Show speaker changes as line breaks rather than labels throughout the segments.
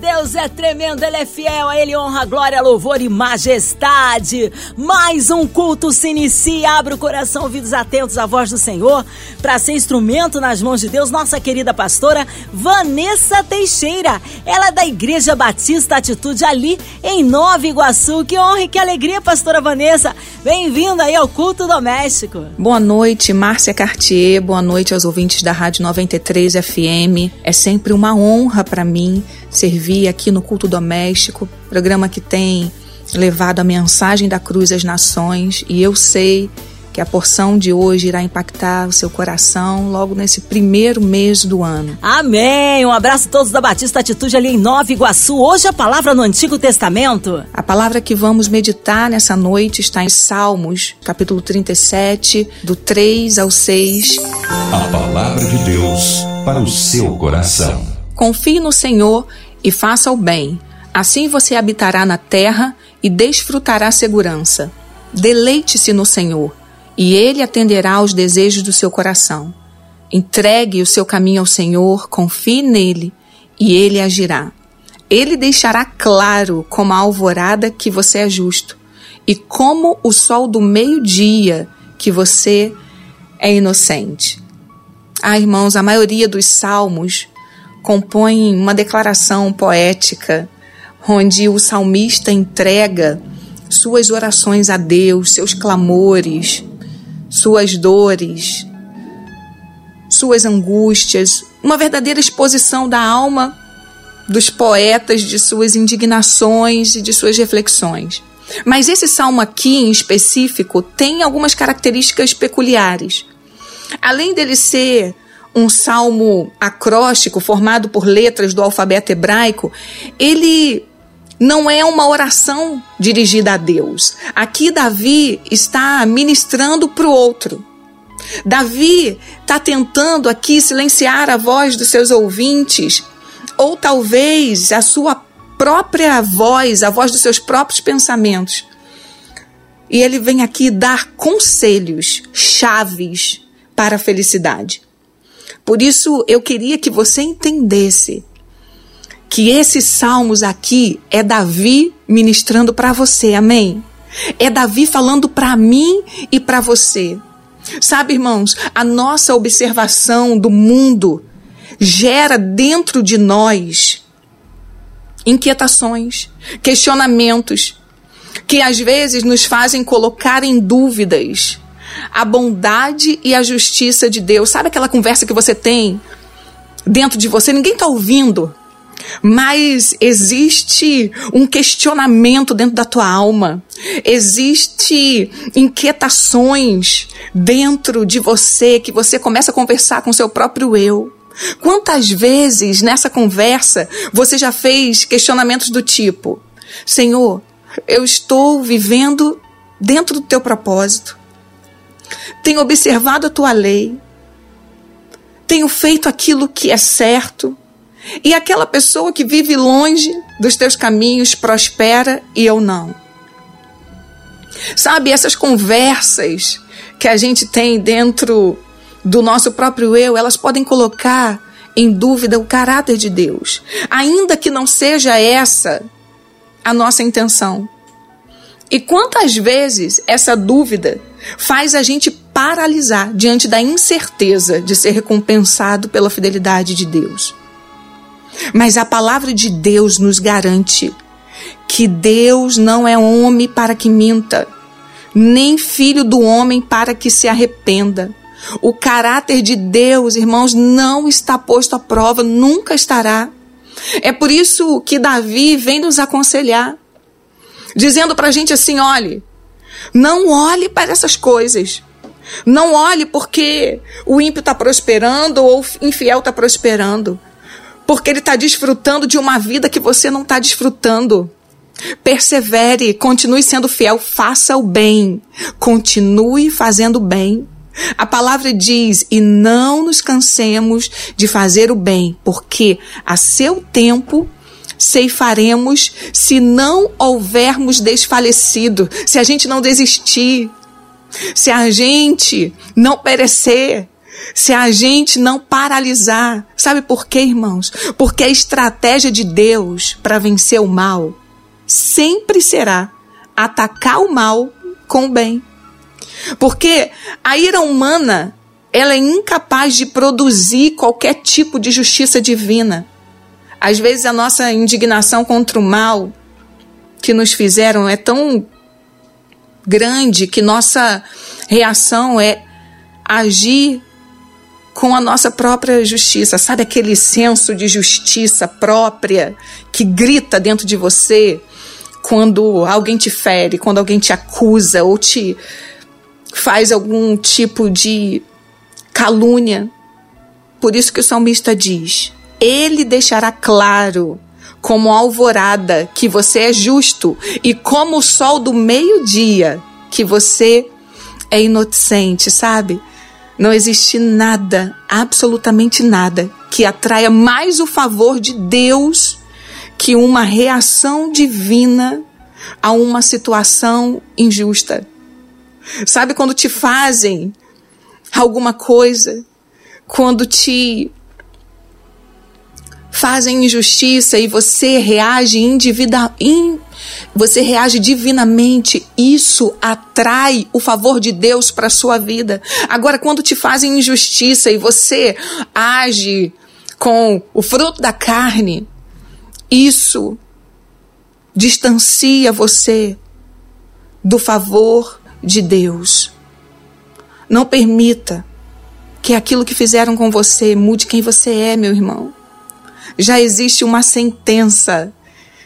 Deus é tremendo, Ele é fiel, a Ele honra, glória, louvor e majestade. Mais um culto se inicia, abre o coração, ouvidos atentos à voz do Senhor, para ser instrumento nas mãos de Deus, nossa querida pastora Vanessa Teixeira. Ela é da Igreja Batista Atitude ali em Nova Iguaçu. Que honra e que alegria, pastora Vanessa. Bem-vinda aí ao culto doméstico.
Boa noite, Márcia Cartier. Boa noite aos ouvintes da Rádio 93 FM. É sempre uma honra para mim servir aqui no culto doméstico, programa que tem levado a mensagem da cruz às nações, e eu sei que a porção de hoje irá impactar o seu coração logo nesse primeiro mês do ano.
Amém! Um abraço a todos da Batista Atitude ali em Nova Iguaçu. Hoje a palavra no Antigo Testamento.
A palavra que vamos meditar nessa noite está em Salmos, capítulo 37, do 3 ao 6.
A palavra de Deus para o seu coração.
Confie no Senhor e faça o bem. Assim você habitará na terra e desfrutará segurança. Deleite-se no Senhor e ele atenderá aos desejos do seu coração. Entregue o seu caminho ao Senhor, confie nele e ele agirá. Ele deixará claro como a alvorada que você é justo e como o sol do meio-dia que você é inocente. Ah, irmãos, a maioria dos salmos compõe uma declaração poética onde o salmista entrega suas orações a Deus, seus clamores, suas dores, suas angústias, uma verdadeira exposição da alma dos poetas, de suas indignações e de suas reflexões. Mas esse salmo aqui em específico tem algumas características peculiares. Além dele ser um salmo acróstico formado por letras do alfabeto hebraico, ele não é uma oração dirigida a Deus. Aqui Davi está ministrando para o outro. Davi está tentando aqui silenciar a voz dos seus ouvintes, ou talvez a sua própria voz, a voz dos seus próprios pensamentos. E ele vem aqui dar conselhos, chaves para a felicidade. Por isso eu queria que você entendesse que esses salmos aqui é Davi ministrando para você, amém? É Davi falando para mim e para você. Sabe, irmãos, a nossa observação do mundo gera dentro de nós inquietações, questionamentos, que às vezes nos fazem colocar em dúvidas a bondade e a justiça de Deus. Sabe aquela conversa que você tem dentro de você? Ninguém está ouvindo, mas existe um questionamento dentro da tua alma, existe inquietações dentro de você que você começa a conversar com seu próprio eu. Quantas vezes nessa conversa você já fez questionamentos do tipo: Senhor, eu estou vivendo dentro do teu propósito, tenho observado a tua lei, tenho feito aquilo que é certo, e aquela pessoa que vive longe dos teus caminhos prospera e eu não. Sabe, essas conversas que a gente tem dentro do nosso próprio eu, elas podem colocar em dúvida o caráter de Deus, ainda que não seja essa a nossa intenção. E quantas vezes essa dúvida faz a gente paralisar diante da incerteza de ser recompensado pela fidelidade de Deus? Mas a palavra de Deus nos garante que Deus não é homem para que minta, nem filho do homem para que se arrependa. O caráter de Deus, irmãos, não está posto à prova, nunca estará. É por isso que Davi vem nos aconselhar, dizendo para a gente assim: olhe, não olhe para essas coisas. Não olhe porque o ímpio está prosperando ou o infiel está prosperando porque ele está desfrutando de uma vida que você não está desfrutando. Persevere, continue sendo fiel, faça o bem, continue fazendo o bem. A palavra diz: e não nos cansemos de fazer o bem, porque a seu tempo ceifaremos se não houvermos desfalecido, se a gente não desistir, se a gente não perecer, se a gente não paralisar. Sabe por quê, irmãos? Porque a estratégia de Deus para vencer o mal sempre será atacar o mal com o bem. Porque a ira humana, ela é incapaz de produzir qualquer tipo de justiça divina. Às vezes a nossa indignação contra o mal que nos fizeram é tão grande que nossa reação é agir com a nossa própria justiça, sabe aquele senso de justiça própria que grita dentro de você quando alguém te fere, quando alguém te acusa ou te faz algum tipo de calúnia. Por isso que o salmista diz: Ele deixará claro, como alvorada, que você é justo, e como o sol do meio-dia, que você é inocente, sabe? Não existe nada, absolutamente nada, que atraia mais o favor de Deus que uma reação divina a uma situação injusta. Sabe quando te fazem alguma coisa, quando te fazem injustiça e você reage individual, in, você reage divinamente, isso atrai o favor de Deus para sua vida. Agora, quando te fazem injustiça e você age com o fruto da carne, isso distancia você do favor de Deus. Não permita que aquilo que fizeram com você mude quem você é, meu irmão. Já existe uma sentença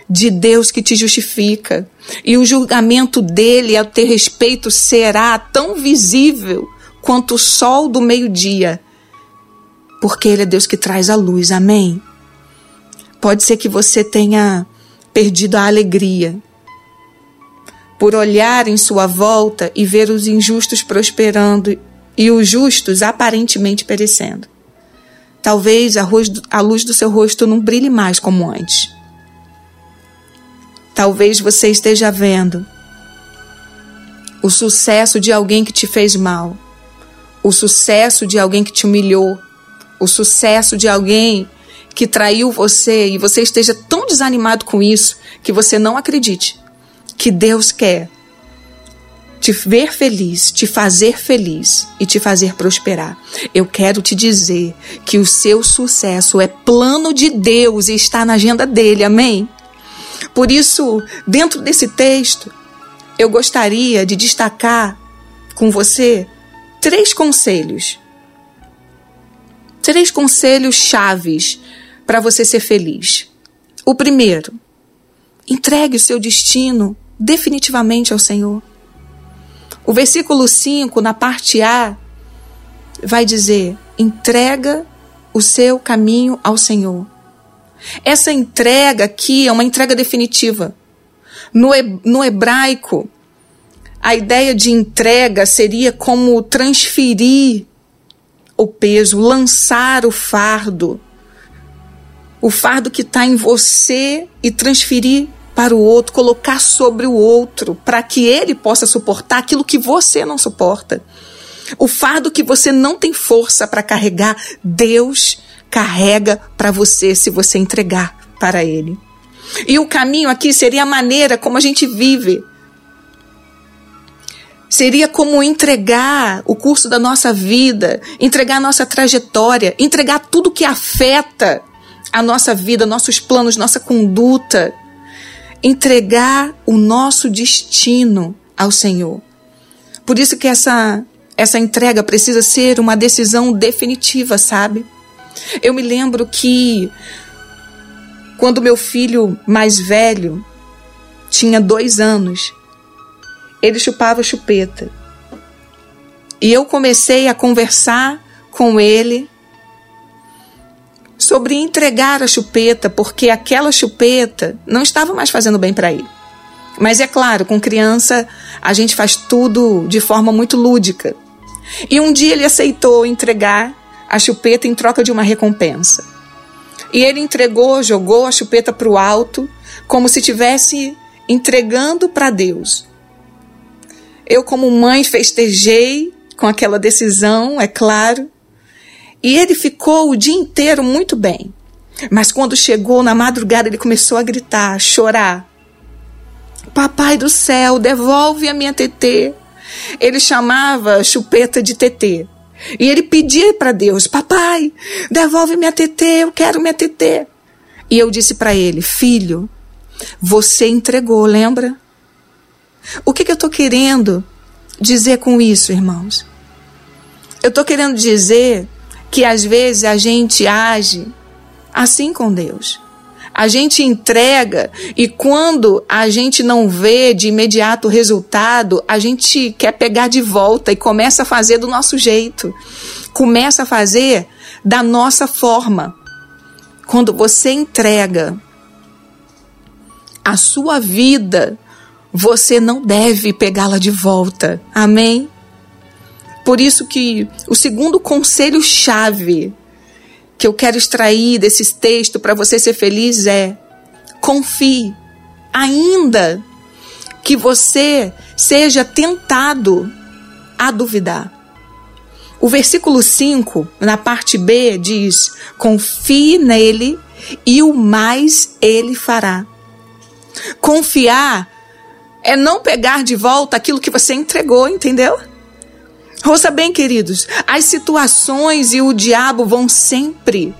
de Deus que te justifica. E o julgamento dele a teu respeito será tão visível quanto o sol do meio-dia, porque ele é Deus que traz a luz. Amém. Pode ser que você tenha perdido a alegria por olhar em sua volta e ver os injustos prosperando e os justos aparentemente perecendo. Talvez a luz do seu rosto não brilhe mais como antes. Talvez você esteja vendo o sucesso de alguém que te fez mal, o sucesso de alguém que te humilhou, o sucesso de alguém que traiu você e você esteja tão desanimado com isso que você não acredite que Deus quer te ver feliz, te fazer feliz e te fazer prosperar. Eu quero te dizer que o seu sucesso é plano de Deus e está na agenda dele, amém? Por isso, dentro desse texto, eu gostaria de destacar com você três conselhos. Três conselhos chaves para você ser feliz. O primeiro, entregue o seu destino definitivamente ao Senhor. O versículo 5, na parte A, vai dizer: entrega o seu caminho ao Senhor. Essa entrega aqui é uma entrega definitiva. No, no hebraico, a ideia de entrega seria como transferir o peso, lançar o fardo. O fardo que está em você e transferir para o outro, colocar sobre o outro, para que ele possa suportar aquilo que você não suporta. O fardo que você não tem força para carregar, Deus carrega para você se você entregar para Ele. E o caminho aqui seria a maneira como a gente vive. Seria como entregar o curso da nossa vida, entregar a nossa trajetória, entregar tudo que afeta a nossa vida, nossos planos, nossa conduta. Entregar o nosso destino ao Senhor. Por isso que essa, essa entrega precisa ser uma decisão definitiva, sabe? Eu me lembro que quando meu filho mais velho tinha dois anos, ele chupava chupeta. E eu comecei a conversar com ele sobre entregar a chupeta, porque aquela chupeta não estava mais fazendo bem para ele. Mas é claro, com criança a gente faz tudo de forma muito lúdica. E um dia ele aceitou entregar a chupeta em troca de uma recompensa. E ele entregou, jogou a chupeta para o alto, como se tivesse entregando para Deus. Eu, como mãe, festejei com aquela decisão, é claro. E ele ficou o dia inteiro muito bem. Mas quando chegou na madrugada, ele começou a gritar, a chorar. Papai do céu, devolve a minha TT. Ele chamava chupeta de TT. E ele pedia para Deus: Papai, devolve minha TT, eu quero minha TT. E eu disse para ele: Filho, você entregou, lembra? O que, que eu estou querendo dizer com isso, irmãos? Eu estou querendo dizer que às vezes a gente age assim com Deus. A gente entrega e quando a gente não vê de imediato o resultado, a gente quer pegar de volta e começa a fazer do nosso jeito. Começa a fazer da nossa forma. Quando você entrega a sua vida, você não deve pegá-la de volta. Amém? Por isso que o segundo conselho chave que eu quero extrair desses textos para você ser feliz é: confie, ainda que você seja tentado a duvidar. O versículo 5, na parte B, diz: confie nele e o mais ele fará. Confiar é não pegar de volta aquilo que você entregou, entendeu? Ouça bem, queridos, as situações e o diabo vão sempre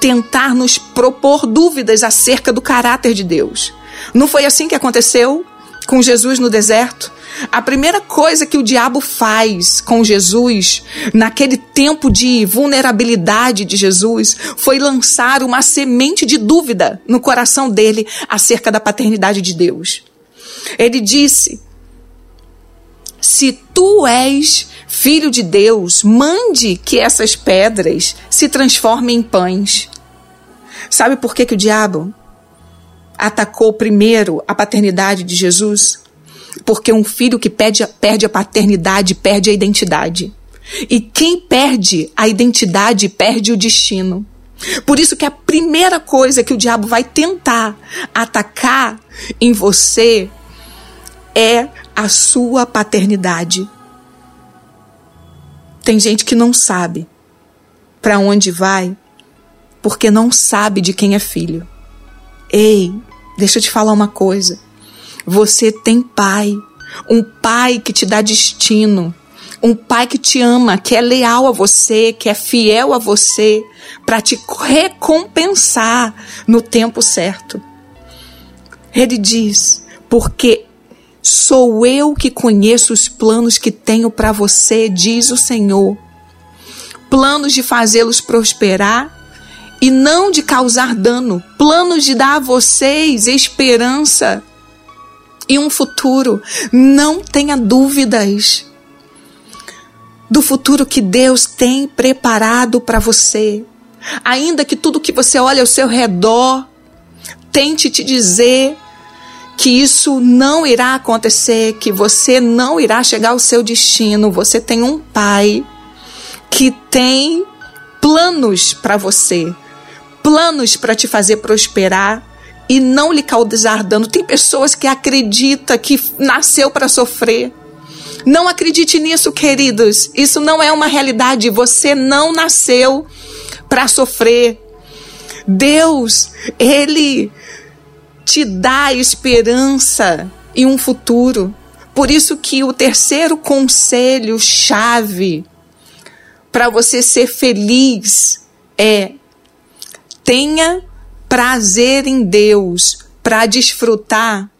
tentar nos propor dúvidas acerca do caráter de Deus. Não foi assim que aconteceu com Jesus no deserto? A primeira coisa que o diabo faz com Jesus, naquele tempo de vulnerabilidade de Jesus, foi lançar uma semente de dúvida no coração dele acerca da paternidade de Deus. Ele disse: Se tu és filho de Deus, mande que essas pedras se transformem em pães. Sabe por que, que o diabo atacou primeiro a paternidade de Jesus? Porque um filho que perde, perde a paternidade perde a identidade. E quem perde a identidade perde o destino. Por isso que a primeira coisa que o diabo vai tentar atacar em você é a sua paternidade. Tem gente que não sabe para onde vai porque não sabe de quem é filho. Ei, deixa eu te falar uma coisa. Você tem pai, um pai que te dá destino, um pai que te ama, que é leal a você, que é fiel a você, para te recompensar no tempo certo. Ele diz: porque Sou eu que conheço os planos que tenho para você, diz o Senhor. Planos de fazê-los prosperar e não de causar dano. Planos de dar a vocês esperança e um futuro. Não tenha dúvidas do futuro que Deus tem preparado para você. Ainda que tudo que você olha ao seu redor tente te dizer que isso não irá acontecer, que você não irá chegar ao seu destino. Você tem um pai que tem planos para você, planos para te fazer prosperar e não lhe causar dano. Tem pessoas que acreditam que nasceu para sofrer. Não acredite nisso, queridos. Isso não é uma realidade. Você não nasceu para sofrer. Deus, ele te dá esperança e um futuro. Por isso que o terceiro conselho chave para você ser feliz é tenha prazer em Deus para desfrutar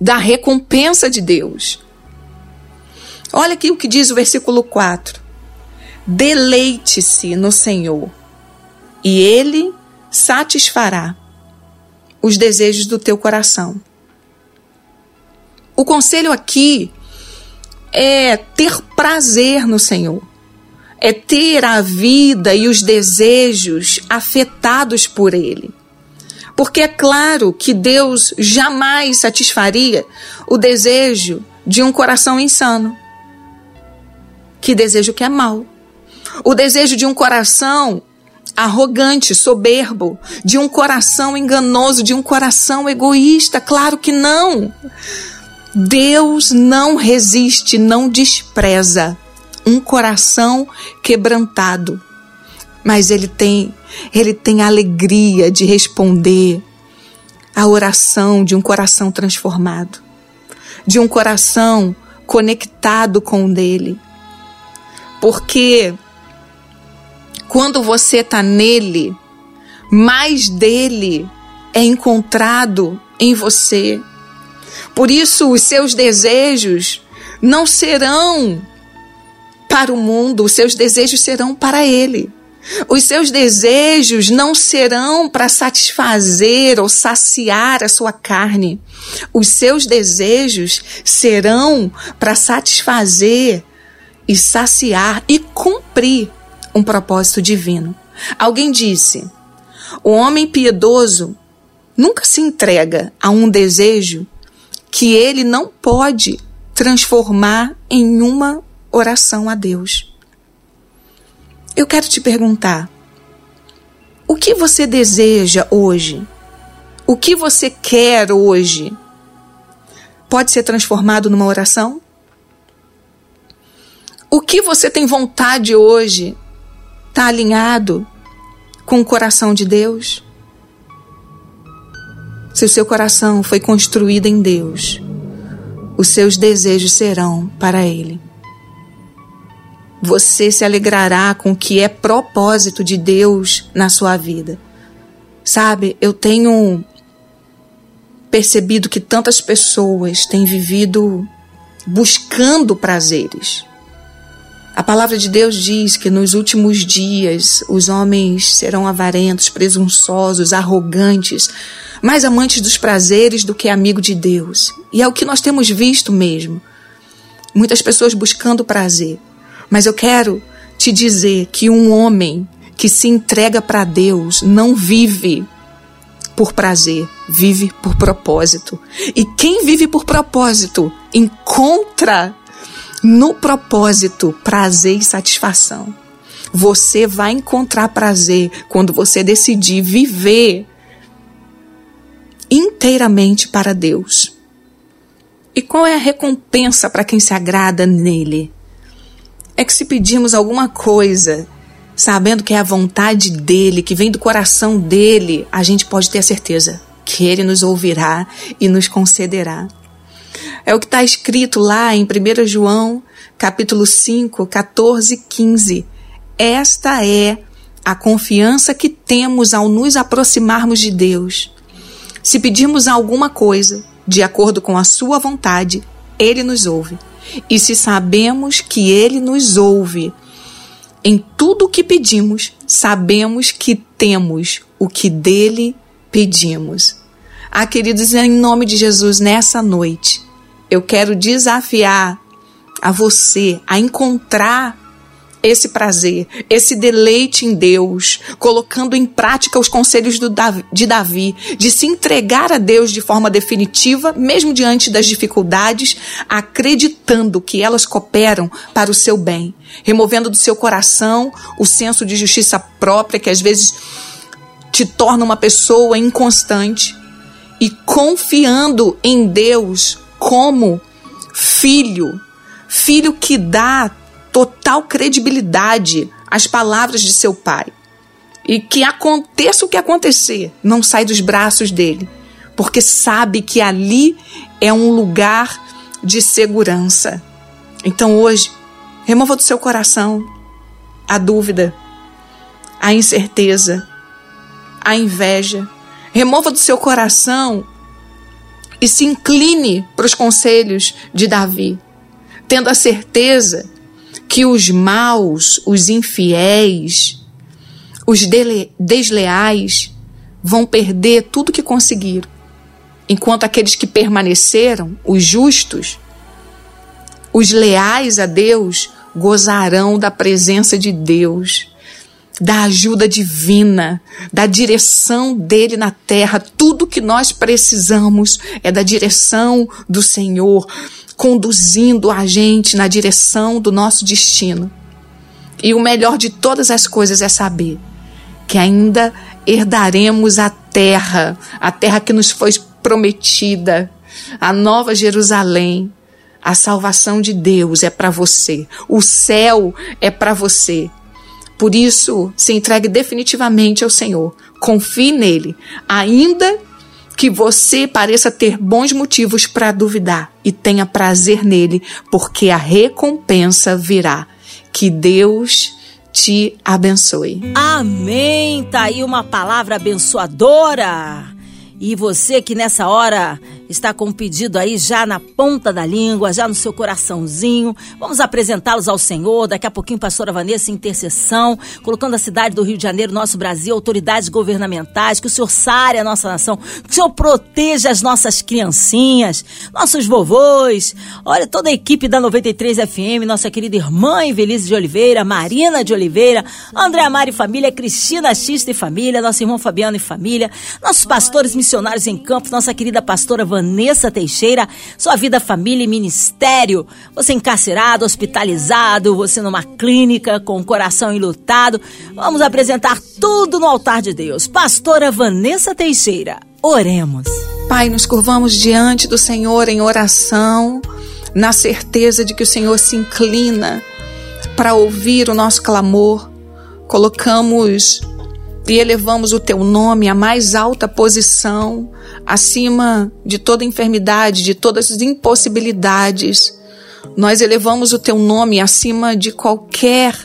da recompensa de Deus. Olha aqui o que diz o versículo 4. Deleite-se no Senhor, e Ele satisfará os desejos do teu coração. O conselho aqui é ter prazer no Senhor, é ter a vida e os desejos afetados por Ele. Porque é claro que Deus jamais satisfaria o desejo de um coração insano. Que desejo que é mau. O desejo de um coração arrogante, soberbo, de um coração enganoso, de um coração egoísta. Claro que não. Deus não resiste, não despreza um coração quebrantado. Mas ele tem, ele tem alegria de responder a oração de um coração transformado, de um coração conectado com o dele. Porque quando você está nele, mais dele é encontrado em você. Por isso, os seus desejos não serão para o mundo, os seus desejos serão para ele. Os seus desejos não serão para satisfazer ou saciar a sua carne. Os seus desejos serão para satisfazer e saciar e cumprir um propósito divino. Alguém disse: o homem piedoso nunca se entrega a um desejo que ele não pode transformar em uma oração a Deus. Eu quero te perguntar: o que você deseja hoje? O que você quer hoje? Pode ser transformado numa oração? O que você tem vontade hoje está alinhado com o coração de Deus? Se o seu coração foi construído em Deus, os seus desejos serão para Ele você se alegrará com o que é propósito de Deus na sua vida. Sabe, eu tenho percebido que tantas pessoas têm vivido buscando prazeres. A palavra de Deus diz que nos últimos dias os homens serão avarentos, presunçosos, arrogantes, mais amantes dos prazeres do que amigo de Deus. E é o que nós temos visto mesmo. Muitas pessoas buscando prazer. Mas eu quero te dizer que um homem que se entrega para Deus não vive por prazer, vive por propósito. E quem vive por propósito encontra no propósito prazer e satisfação. Você vai encontrar prazer quando você decidir viver inteiramente para Deus. E qual é a recompensa para quem se agrada nele? é que se pedirmos alguma coisa, sabendo que é a vontade dele, que vem do coração dele, a gente pode ter a certeza que ele nos ouvirá e nos concederá. É o que está escrito lá em 1 João, capítulo 5, 14 e 15. Esta é a confiança que temos ao nos aproximarmos de Deus. Se pedirmos alguma coisa de acordo com a Sua vontade, Ele nos ouve. E se sabemos que Ele nos ouve, em tudo o que pedimos, sabemos que temos o que dele pedimos. Ah, queridos, em nome de Jesus, nessa noite, eu quero desafiar a você a encontrar esse prazer, esse deleite em Deus, colocando em prática os conselhos de Davi, de se entregar a Deus de forma definitiva, mesmo diante das dificuldades, acreditando que elas cooperam para o seu bem, removendo do seu coração o senso de justiça própria que às vezes te torna uma pessoa inconstante e confiando em Deus como filho, filho que dá total credibilidade às palavras de seu pai. E que aconteça o que acontecer, não sai dos braços dele, porque sabe que ali é um lugar de segurança. Então hoje, remova do seu coração a dúvida, a incerteza, a inveja. Remova do seu coração e se incline para os conselhos de Davi, tendo a certeza que os maus, os infiéis, os desleais vão perder tudo que conseguiram, enquanto aqueles que permaneceram, os justos, os leais a Deus, gozarão da presença de Deus, da ajuda divina, da direção dele na terra. Tudo que nós precisamos é da direção do Senhor conduzindo a gente na direção do nosso destino. E o melhor de todas as coisas é saber que ainda herdaremos a terra, a terra que nos foi prometida, a nova Jerusalém. A salvação de Deus é para você, o céu é para você. Por isso, se entregue definitivamente ao Senhor, confie nele, ainda que você pareça ter bons motivos para duvidar e tenha prazer nele, porque a recompensa virá. Que Deus te abençoe.
Amém. Tá aí uma palavra abençoadora. E você que nessa hora está com um pedido aí já na ponta da língua, já no seu coraçãozinho. Vamos apresentá-los ao Senhor. Daqui a pouquinho, pastora Vanessa, intercessão, colocando a cidade do Rio de Janeiro, nosso Brasil, autoridades governamentais, que o Senhor sare a nossa nação, que o Senhor proteja as nossas criancinhas, nossos vovôs. Olha, toda a equipe da 93 FM, nossa querida irmã Evelise de Oliveira, Marina de Oliveira, André Amari e família, Cristina Xista e família, nosso irmão Fabiano e família, nossos pastores missionários em campo, nossa querida pastora Vanessa Teixeira, sua vida, família e ministério. Você encarcerado, hospitalizado, você numa clínica com o coração enlutado. Vamos apresentar tudo no altar de Deus. Pastora Vanessa Teixeira, oremos.
Pai, nos curvamos diante do Senhor em oração, na certeza de que o Senhor se inclina para ouvir o nosso clamor. Colocamos e elevamos o teu nome à mais alta posição, acima de toda enfermidade, de todas as impossibilidades. Nós elevamos o teu nome acima de qualquer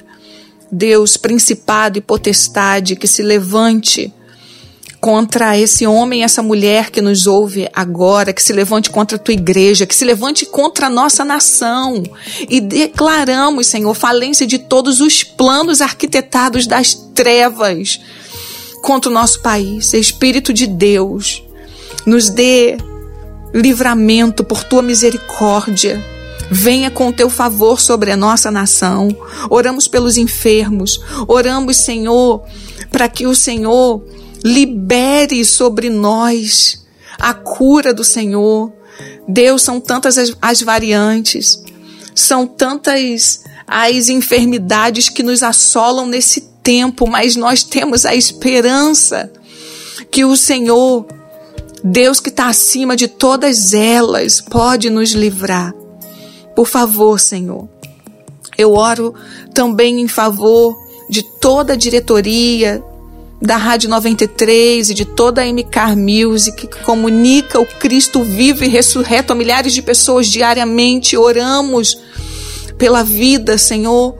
Deus, principado e potestade que se levante contra esse homem, essa mulher que nos ouve agora, que se levante contra a tua igreja, que se levante contra a nossa nação. E declaramos, Senhor, falência de todos os planos arquitetados das trevas contra o nosso país. Espírito de Deus, nos dê livramento por tua misericórdia. Venha com o teu favor sobre a nossa nação. Oramos pelos enfermos. Oramos, Senhor, para que o Senhor libere sobre nós a cura do Senhor. Deus, são tantas as, as variantes, são tantas as enfermidades que nos assolam nesse tempo, mas nós temos a esperança que o Senhor, Deus que está acima de todas elas, pode nos livrar. Por favor, Senhor, eu oro também em favor de toda a diretoria da Rádio 93 e de toda a MK Music que comunica o Cristo vivo e ressurreto a milhares de pessoas diariamente. Oramos pela vida, Senhor,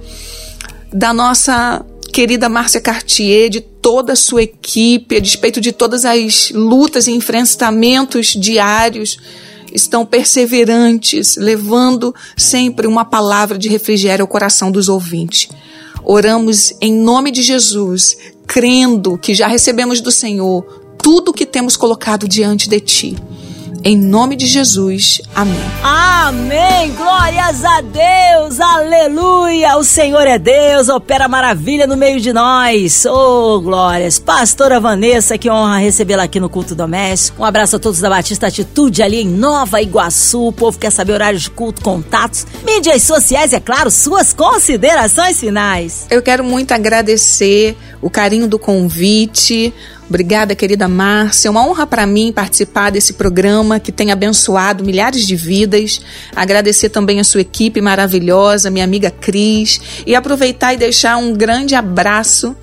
da nossa querida Márcia Cartier, de toda a sua equipe, a despeito de todas as lutas e enfrentamentos diários, estão perseverantes, levando sempre uma palavra de refrigério ao coração dos ouvintes. Oramos em nome de Jesus, crendo que já recebemos do Senhor tudo o que temos colocado diante de Ti. Em nome de Jesus. Amém.
Amém. Glórias a Deus. Aleluia. O Senhor é Deus. Opera maravilha no meio de nós. Oh, glórias. Pastora Vanessa, que honra recebê-la aqui no culto doméstico. Um abraço a todos da Batista Atitude ali em Nova Iguaçu. O povo quer saber horários de culto, contatos, mídias sociais, é claro, suas considerações finais.
Eu quero muito agradecer o carinho do convite Obrigada, querida Márcia. É uma honra para mim participar desse programa que tem abençoado milhares de vidas. Agradecer também a sua equipe maravilhosa, minha amiga Cris, e aproveitar e deixar um grande abraço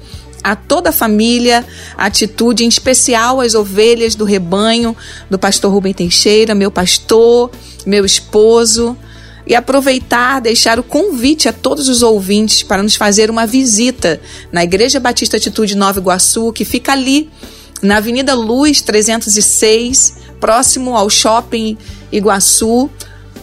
a toda a família, atitude, em especial as ovelhas do rebanho do pastor Rubem Teixeira, meu pastor, meu esposo e aproveitar, deixar o convite a todos os ouvintes para nos fazer uma visita na Igreja Batista Atitude Nova Iguaçu, que fica ali na Avenida Luz 306, próximo ao Shopping Iguaçu.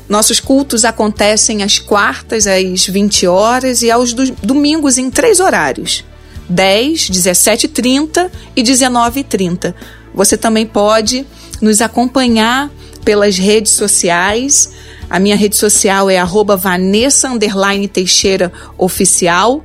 Nossos cultos acontecem às quartas, às 20 horas, e aos domingos em três horários: 10, 17h30 e 19h30. Você também pode nos acompanhar pelas redes sociais. A minha rede social é arroba Vanessa Teixeira Oficial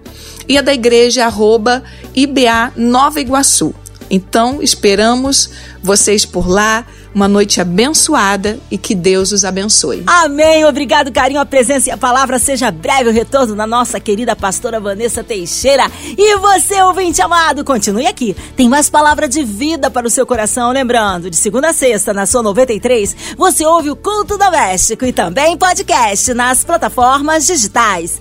e a da igreja é arroba IBA Nova Iguaçu. Então, esperamos vocês por lá. Uma noite abençoada e que Deus os abençoe.
Amém. Obrigado, carinho, a presença e a palavra. Seja breve o retorno da nossa querida pastora Vanessa Teixeira. E você, ouvinte amado, continue aqui. Tem mais palavra de vida para o seu coração. Lembrando, de segunda a sexta, na sua 93, você ouve o Culto Doméstico e também podcast nas plataformas digitais.